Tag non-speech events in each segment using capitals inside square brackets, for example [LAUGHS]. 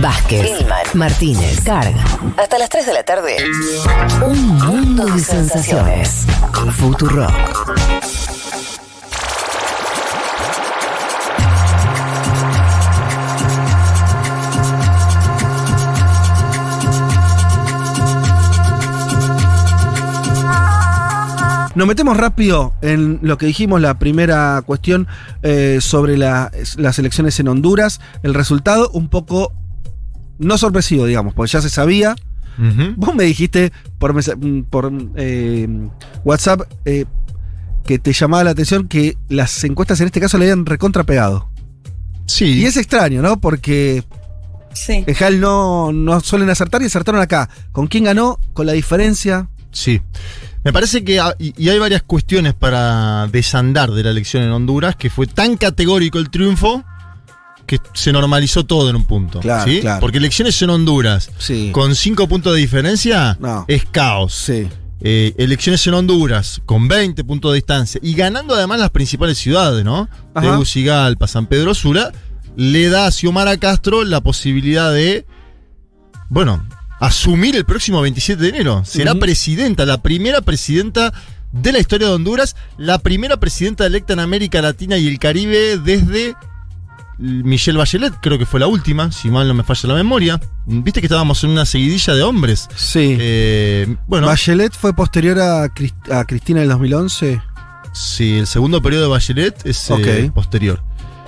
Vázquez, Hillman, Martínez, Carga. Hasta las 3 de la tarde. Un mundo de sensaciones. Futuro. Nos metemos rápido en lo que dijimos, la primera cuestión eh, sobre la- las elecciones en Honduras. El resultado un poco no sorpresivo, digamos, porque ya se sabía. Vos me dijiste por, mm, por eh, WhatsApp eh, que te llamaba la atención que las encuestas en este caso le habían recontrapegado. Sí. Y es extraño, ¿no? Porque Sí. en Jal no, no suelen acertar y acertaron acá. ¿Con quién ganó? ¿Con la diferencia? Sí. Me parece que y y hay varias cuestiones para desandar de la elección en Honduras, que fue tan categórico el triunfo que se normalizó todo en un punto. Claro, ¿sí? claro. Porque elecciones en Honduras Sí. con cinco puntos de diferencia No. es caos. Sí. Eh, elecciones en Honduras con 20 puntos de distancia y ganando además las principales ciudades, ¿no? Ajá. Tegucigalpa, San Pedro Sula, le da a Xiomara Castro la posibilidad de, bueno, asumir el próximo 27 de enero. Será presidenta, la primera presidenta de la historia de Honduras, la primera presidenta electa en América Latina y el Caribe desde Michelle Bachelet, creo que fue la última, si mal no me falla la memoria. Viste que estábamos en una seguidilla de hombres. Sí. Eh, bueno, Bachelet fue posterior a, Cris- a Cristina en el 2011. Sí, el segundo periodo de Bachelet es eh, posterior.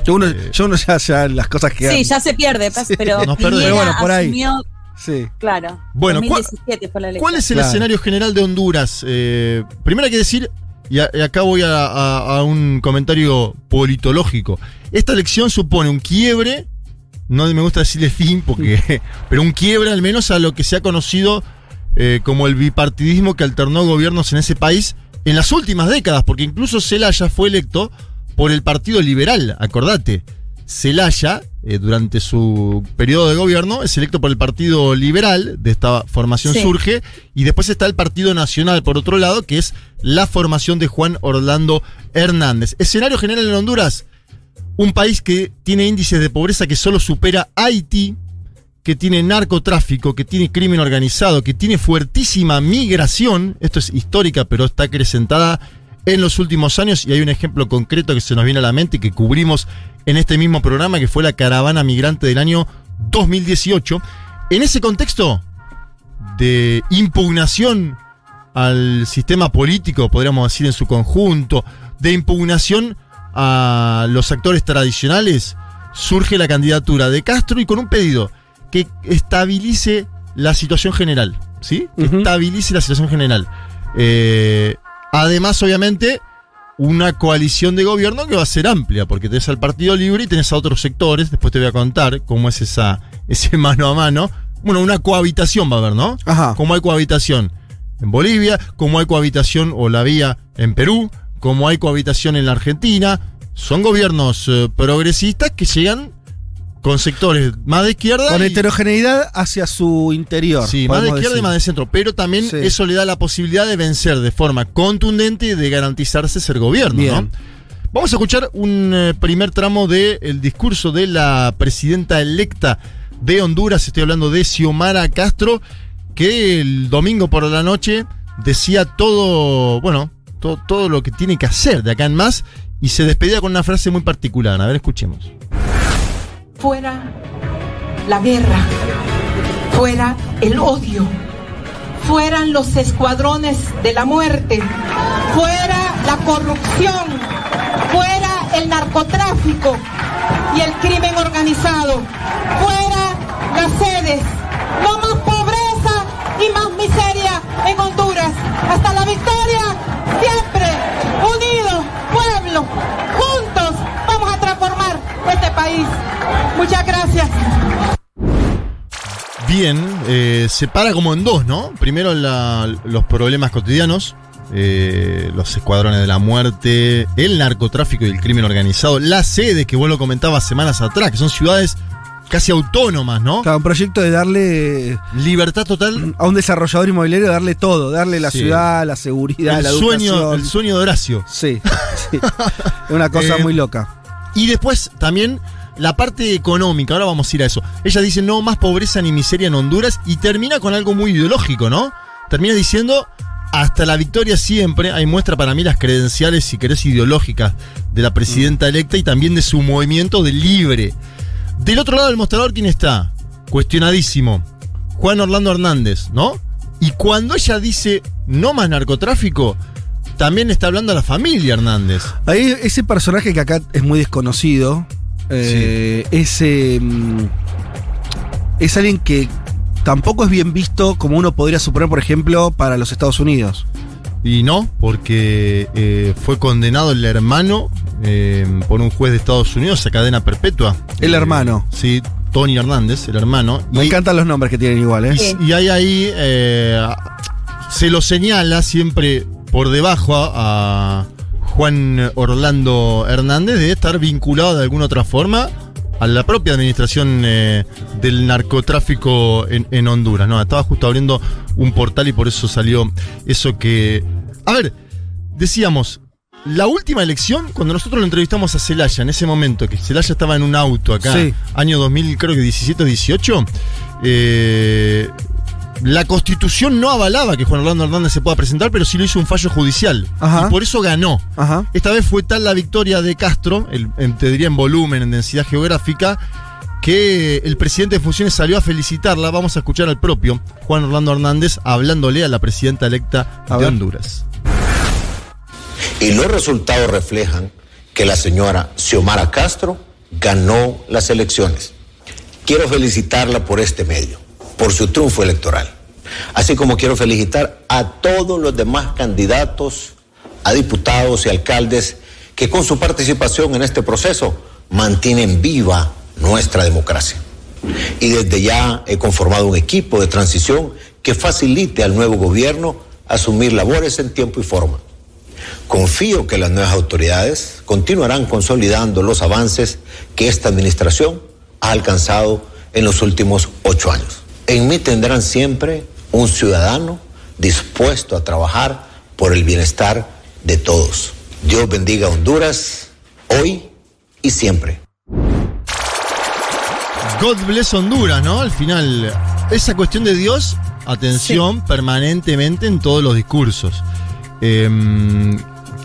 Yo uno, Eh. yo uno ya, ya las cosas que. Sí, ya se pierde, pues, pero Nos. Pero bueno, por ahí. asumió, Sí. claro, Bueno, ¿cuál- 2017 fue la. ¿Cuál es el Claro. escenario general de Honduras? Eh, primero hay que decir, y, a- y acá voy a, a- a un comentario politológico. Esta elección supone un quiebre, no me gusta decirle fin, porque, [LAUGHS] pero un quiebre al menos a lo que se ha conocido eh, como el bipartidismo que alternó gobiernos en ese país en las últimas décadas, porque incluso Zelaya fue electo por el Partido Liberal, acordate. Zelaya, eh, durante su periodo de gobierno, es electo por el Partido Liberal, de esta formación Sí. surge, y después está el Partido Nacional, por otro lado, que es la formación de Juan Orlando Hernández. Escenario general en Honduras, un país que tiene índices de pobreza que solo supera Haití, que tiene narcotráfico, que tiene crimen organizado, que tiene fuertísima migración, esto es histórica, pero está acrecentada en los últimos años, y hay un ejemplo concreto que se nos viene a la mente y que cubrimos en este mismo programa, que fue la caravana migrante del año 2018. En ese contexto de impugnación al sistema político, podríamos decir en su conjunto, de impugnación a los actores tradicionales, surge la candidatura de Castro y con un pedido que estabilice la situación general, ¿sí? Que estabilice la situación general. Eh, además, obviamente, una coalición de gobierno que va a ser amplia, porque tenés al Partido Libre y tenés a otros sectores, después te voy a contar cómo es esa, [LAUGHS] ese mano a mano. Bueno, una cohabitación va a haber, ¿no? Ajá. Como hay cohabitación en Bolivia, como hay cohabitación o la vía en Perú, como hay cohabitación en la Argentina. Son gobiernos eh, progresistas que llegan con sectores más de izquierda. Con y- heterogeneidad hacia su interior. Sí, más de izquierda y más de centro. Pero también Sí. eso le da la posibilidad de vencer de forma contundente y de garantizarse ser gobierno, Bien. ¿no? Vamos a escuchar un eh, primer tramo del discurso de la presidenta electa de Honduras. Estoy hablando de Xiomara Castro, que el domingo por la noche decía todo, bueno, to- todo lo que tiene que hacer de acá en más y se despedía con una frase muy particular. A ver, escuchemos. fuera la guerra, fuera el odio, fueran los escuadrones de la muerte, fuera la corrupción, fuera el narcotráfico y el crimen organizado, fuera las sedes, no más pobreza y más miseria en Honduras. Hasta la victoria, siempre unidos, pueblo, juntos vamos a transformar este país. Muchas gracias. Bien, eh, se para como en dos, ¿no? Primero los problemas cotidianos, eh, los escuadrones de la muerte, el narcotráfico y el crimen organizado, las sedes que vos lo comentabas semanas atrás, que son ciudades casi autónomas, ¿no? Claro, un proyecto de darle Libertad total. a un desarrollador inmobiliario, darle todo, darle la Sí. ciudad, la seguridad, la El sueño, educación. el sueño de Horacio. Sí, sí. Es [LAUGHS] una cosa Eh, muy loca. Y después también la parte económica, ahora vamos a ir a eso. Ella dice no más pobreza ni miseria en Honduras y termina con algo muy ideológico, ¿no? Termina diciendo hasta la victoria siempre, ahí muestra para mí las credenciales, si querés, ideológicas de la presidenta electa y también de su movimiento de libre. Del otro lado del mostrador, ¿quién está? Cuestionadísimo. Juan Orlando Hernández, ¿no? Y cuando ella dice no más narcotráfico, también está hablando a la familia Hernández. Ahí ese personaje que acá es muy desconocido, eh, ese, mm, es alguien que tampoco es bien visto como uno podría suponer, por ejemplo, para los Estados Unidos. Y no, porque eh, fue condenado el hermano eh, por un juez de Estados Unidos a cadena perpetua. El Eh, hermano. Sí, Tony Hernández, el hermano. Me Y- encantan los nombres que tienen igual, ¿eh? Y hay ahí, eh, se lo señala siempre por debajo a, a Juan Orlando Hernández de estar vinculado de alguna otra forma a la propia administración eh, del narcotráfico en, en Honduras. No, estaba justo abriendo un portal y por eso salió eso que... A ver, decíamos, la última elección, cuando nosotros lo entrevistamos a Celaya, en ese momento, que Celaya estaba en un auto acá, Sí. año 2000, creo que 17 o 18, eh, la constitución no avalaba que Juan Orlando Hernández se pueda presentar, pero sí lo hizo un fallo judicial. Ajá. Y por eso ganó. Ajá. Esta vez fue tal la victoria de Castro, el, en- te diría en volumen, en densidad geográfica, que el presidente de funciones salió a felicitarla. Vamos a escuchar al propio Juan Orlando Hernández hablándole a la presidenta electa A de ver. Honduras. Y los resultados reflejan que la señora Xiomara Castro ganó las elecciones. Quiero felicitarla por este medio, por su triunfo electoral. Así como quiero felicitar a todos los demás candidatos a diputados y alcaldes que con su participación en este proceso mantienen viva nuestra democracia. Y desde ya he conformado un equipo de transición que facilite al nuevo gobierno asumir labores en tiempo y forma. Confío que las nuevas autoridades continuarán consolidando los avances que esta administración ha alcanzado en los últimos ocho años. En mí tendrán siempre un ciudadano dispuesto a trabajar por el bienestar de todos. Dios bendiga a Honduras hoy y siempre. God bless Honduras, ¿no? Al final, esa cuestión de Dios, atención permanentemente en todos los discursos. Em,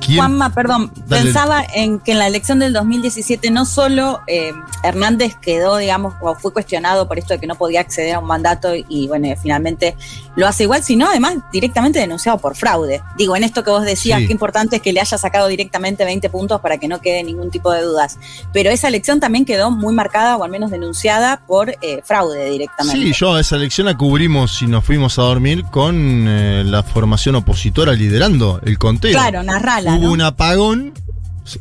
¿quién- Juanma, perdón, Dale. pensaba en que en la elección del 2017 no solo eh, Hernández quedó, digamos, o fue cuestionado por esto de que no podía acceder a un mandato y, bueno, finalmente lo hace igual, sino además directamente denunciado por fraude. Digo, en esto que vos decías, Sí. qué importante es que le haya sacado directamente 20 puntos para que no quede ningún tipo de dudas. Pero esa elección también quedó muy marcada, o al menos denunciada, por eh, fraude directamente. Sí, yo esa elección la cubrimos y nos fuimos a dormir con eh, la formación opositora liderando el conteo. Claro, narrala, Hubo un apagón.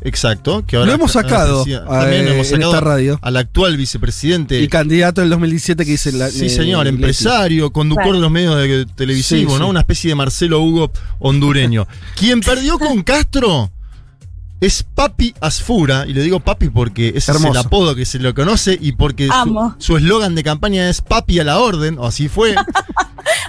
Exacto, que ahora Lo hemos ahora sacado, decía- también eh, hemos en sacado esta radio. al actual vicepresidente Y candidato del 2017 que dice la. Sí, eh, señor, empresario, conductor Claro. de los medios de- televisivos, Sí, ¿no? sí. Una especie de Marcelo Hugo hondureño. [LAUGHS] Quien perdió con Castro es Papi Asfura, y le digo Papi porque ese es el apodo que se lo conoce y porque su- Amo. su eslogan de campaña es Papi a la orden, o así fue. [LAUGHS]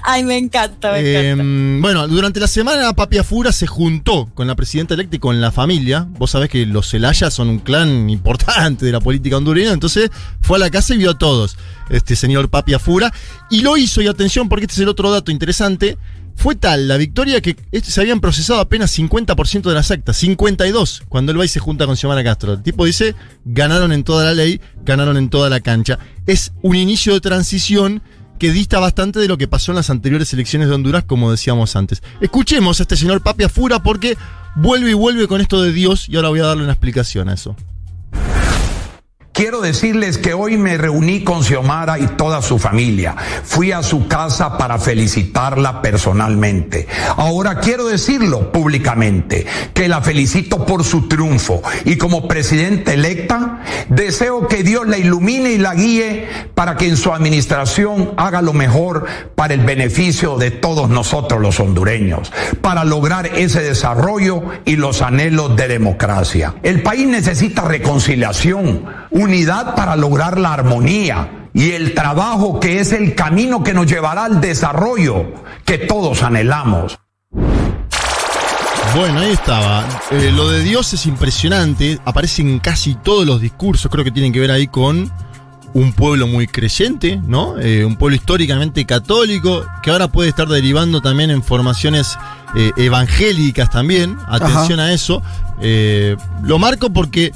Ay, me encanta, me Eh, encanta. bueno, durante la semana Papi Afura se juntó con la presidenta electa y con la familia. Vos sabés que los Celaya son un clan importante de la política hondureña, entonces fue a la casa y vio a todos, este señor Papi Afura. Y lo hizo, y atención, porque este es el otro dato interesante. Fue tal la victoria que este- se habían procesado apenas 50% de las actas, 52, cuando va y se junta con Xiomara Castro. El tipo dice, ganaron en toda la ley, ganaron en toda la cancha. Es un inicio de transición que dista bastante de lo que pasó en las anteriores elecciones de Honduras, como decíamos antes. Escuchemos a este señor Papi Afura porque vuelve y vuelve con esto de Dios y ahora voy a darle una explicación a eso. Quiero decirles que hoy me reuní con Xiomara y toda su familia. Fui a su casa para felicitarla personalmente. Ahora quiero decirlo públicamente, que la felicito por su triunfo y como presidenta electa, deseo que Dios la ilumine y la guíe para que en su administración haga lo mejor para el beneficio de todos nosotros los hondureños, para lograr ese desarrollo y los anhelos de democracia. El país necesita reconciliación, unidad para lograr la armonía y el trabajo que es el camino que nos llevará al desarrollo que todos anhelamos. Bueno, ahí estaba. Eh, lo de Dios es impresionante. Aparece en casi todos los discursos. Creo que tienen que ver ahí con un pueblo muy creyente, ¿no? Eh, un pueblo históricamente católico, que ahora puede estar derivando también en formaciones eh, evangélicas también. Atención a eso. Eh, lo marco porque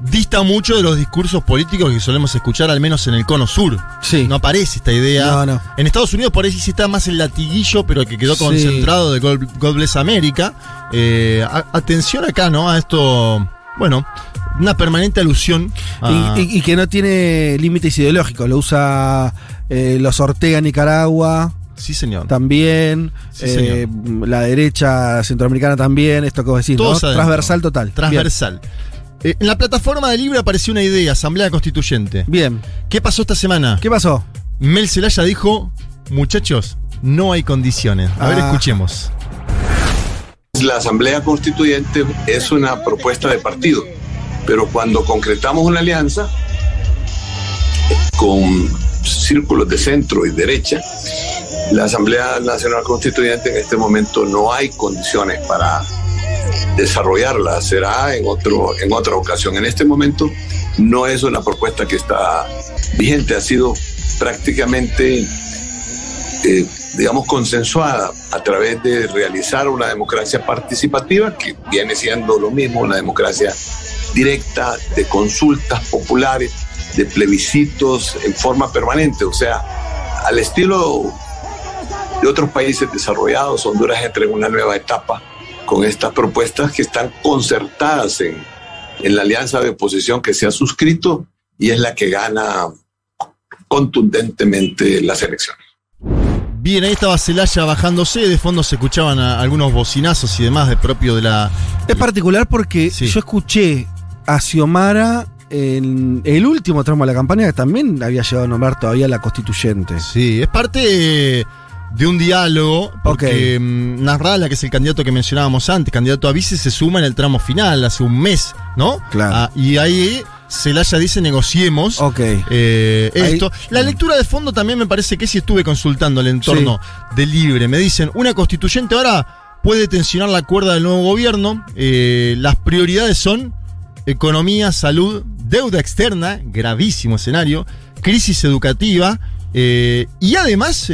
dista mucho de los discursos políticos que solemos escuchar, al menos en el cono sur. Sí. No aparece esta idea. No, no. En Estados Unidos por ahí sí está más el latiguillo, pero que quedó Sí. concentrado de God, God Bless America. Eh, a- atención acá, ¿no? A esto, bueno, una permanente alusión a... Y, y- y que no tiene límites ideológicos. Lo usa eh, los Ortega Nicaragua sí, señor. también. Sí, eh, la derecha centroamericana también. Esto que vos decís. Transversal total. Transversal. Eh, en la plataforma de Libre apareció una idea, Asamblea Constituyente. Bien. ¿Qué pasó esta semana? ¿Qué pasó? Mel Zelaya dijo, muchachos, no hay condiciones. A ver, Ah. escuchemos. La Asamblea Constituyente es una propuesta de partido, pero cuando concretamos una alianza con círculos de centro y derecha, la Asamblea Nacional Constituyente en este momento no hay condiciones para desarrollarla, será en, otro, en otra ocasión. En este momento no es una propuesta que está vigente, ha sido prácticamente eh, digamos, consensuada a través de realizar una democracia participativa, que viene siendo lo mismo, una democracia directa, de consultas populares, de plebiscitos en forma permanente, o sea, al estilo de otros países desarrollados, Honduras entra en una nueva etapa con estas propuestas que están concertadas en, en la alianza de oposición que se ha suscrito y es la que gana contundentemente las elecciones. Bien, ahí estaba Celaya bajándose, de fondo se escuchaban a- algunos bocinazos y demás de propio de la... Es particular porque Sí. yo escuché a Xiomara en el último tramo de la campaña que también había llegado a nombrar todavía la constituyente. Sí, es parte eh, de un diálogo, porque Ok. mm, Nasralla, que es el candidato que mencionábamos antes, candidato a vice, se suma en el tramo final, hace un mes, ¿no? Claro. Ah, y ahí Celaya dice negociemos. Ok. eh, Ahí- esto. La lectura de fondo también me parece que sí estuve consultando el entorno de Libre. Me dicen, una constituyente ahora puede tensionar la cuerda del nuevo gobierno. eh, las prioridades son economía, salud, deuda externa, gravísimo escenario, crisis educativa eh, y además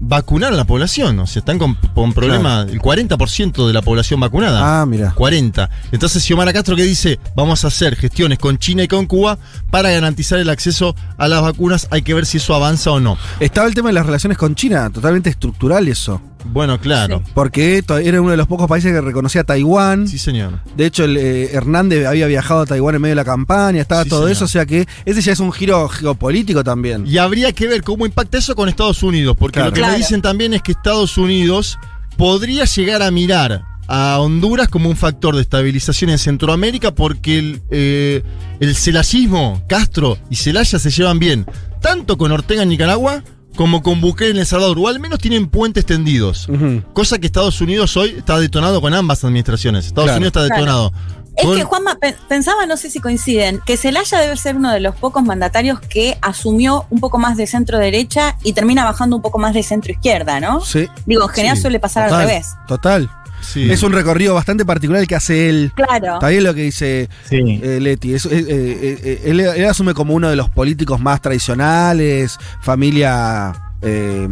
vacunar a la población. O sea, están con, con problemas, el 40% de la población vacunada. Ah, mira. 40. Entonces Xiomara Castro que dice, vamos a hacer gestiones con China y con Cuba para garantizar el acceso a las vacunas, hay que ver si eso avanza o no. Estaba el tema de las relaciones con China, totalmente estructural eso. Bueno, claro. Porque to- era uno de los pocos países que reconocía a Taiwán. Sí, señor. De hecho, el, eh, Hernández había viajado a Taiwán en medio de la campaña, estaba Sí, todo señor. eso, o sea que ese ya es un giro geopolítico también. Y habría que ver cómo impacta eso con Estados Unidos, porque Claro. lo que Claro. me dicen también es que Estados Unidos podría llegar a mirar a Honduras como un factor de estabilización en Centroamérica porque el, eh, el celayismo, Castro y Celaya se llevan bien, tanto con Ortega en Nicaragua como con Bukele en El Salvador, o al menos tienen puentes tendidos. Cosa que Estados Unidos hoy está detonado con ambas administraciones. Estados Claro. Unidos está Claro. detonado. Es que Juanma, pe- pensaba, no sé si coinciden, que Celaya debe ser uno de los pocos mandatarios que asumió un poco más de centro derecha y termina bajando un poco más de centro izquierda, ¿no? Sí. Digo, en general Sí, suele pasar total, al revés. Total. Sí. Es un recorrido bastante particular el que hace él. Claro. Está bien lo que dice Sí. eh, Leti. Es- eh, eh, eh, él, él asume como uno de los políticos más tradicionales, familia eh,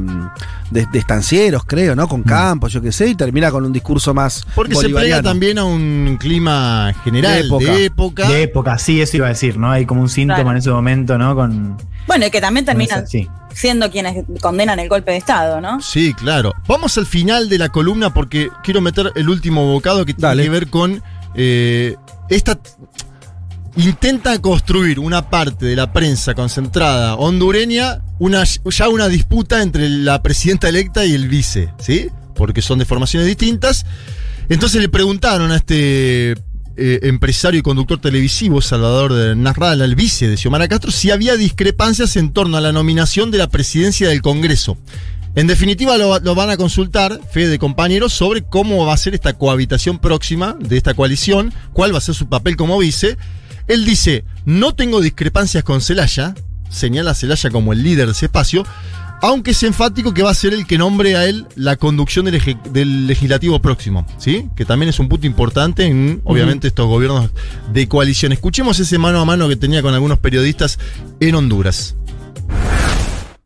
de, de estancieros, creo, ¿no? Con campos, yo qué sé, y termina con un discurso más Porque se pega también a un clima general, De época. de época. De época, sí, eso iba a decir, ¿no? Hay como un síntoma Claro. en ese momento, ¿no? Con. Bueno, y que también terminan sí. siendo quienes condenan el golpe de Estado, ¿no? Sí, claro. Vamos al final de la columna porque quiero meter el último bocado que tiene Dale. que ver con eh, esta. Intenta construir una parte de la prensa concentrada hondureña, una, ya una disputa entre la presidenta electa y el vice, ¿sí? Porque son de formaciones distintas. Entonces le preguntaron a este eh, empresario y conductor televisivo, Salvador Narral, al vice de Xiomara Castro, si había discrepancias en torno a la nominación de la presidencia del Congreso. En definitiva, lo, van a consultar, fe de compañeros, sobre cómo va a ser esta cohabitación próxima de esta coalición, cuál va a ser su papel como vice. Él dice, no tengo discrepancias con Celaya, señala Celaya como el líder de ese espacio, Aunque es enfático que va a ser el que nombre a él la conducción del, eje- del legislativo próximo, ¿sí? Que también es un punto importante en, obviamente, estos gobiernos de coalición. Escuchemos ese mano a mano que tenía con algunos periodistas en Honduras.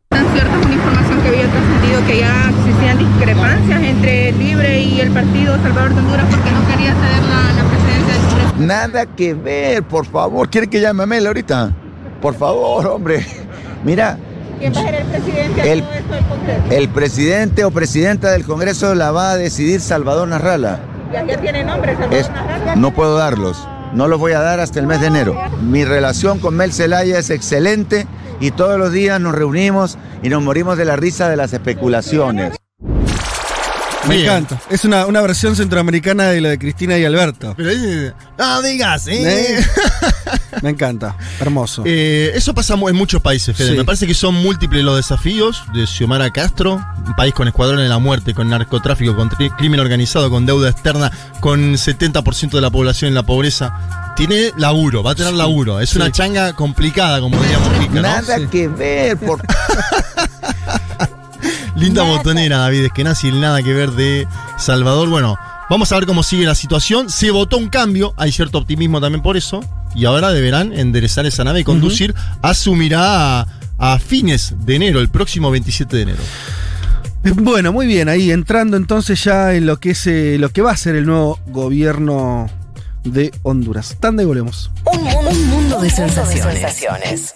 tan cierta una información que había trascendido que ya existían discrepancias entre Libre y el partido Salvador de Honduras porque no quería ceder la, la presidencia del Congreso. Nada que ver, por favor. ¿Quiere que llame a Mel ahorita? Por favor, hombre. Mira, ¿Quién va a ser el presidente El- del Congreso? el presidente o presidenta del Congreso la va a decidir Salvador Narrala. Ya, ya tiene nombre, Salvador Es- Narrala. no puedo darlos. No los voy a dar hasta el mes de enero. Mi relación con Mel Zelaya es excelente y todos los días nos reunimos y nos morimos de la risa de las especulaciones. Me Bien. encanta. Es una, una versión centroamericana de lo de Cristina y Alberto. Pero ahí, no digas, ¿eh? ¿Eh? [LAUGHS] Me encanta. Hermoso. Eh, eso pasa en muchos países, Fede. Sí. Me parece que son múltiples los desafíos de Xiomara Castro, un país con escuadrones de la muerte, con narcotráfico, con crimen organizado, con deuda externa, con 70% de la población en la pobreza. Tiene laburo, va a tener laburo. Es Sí. una changa complicada, como diríamos. Nada Sí. que ver, por [LAUGHS] Linda botonera, David, es que nazi nada que ver de Salvador. Bueno, vamos a ver cómo sigue la situación. Se votó un cambio, hay cierto optimismo también por eso. Y ahora deberán enderezar esa nave y conducir. Asumirá a, a fines de enero, el próximo 27 de enero. Bueno, muy bien, ahí entrando entonces ya en lo que es eh, lo que va a ser el nuevo gobierno de Honduras. Tanda y volvemos. Un mundo, un mundo de sensaciones.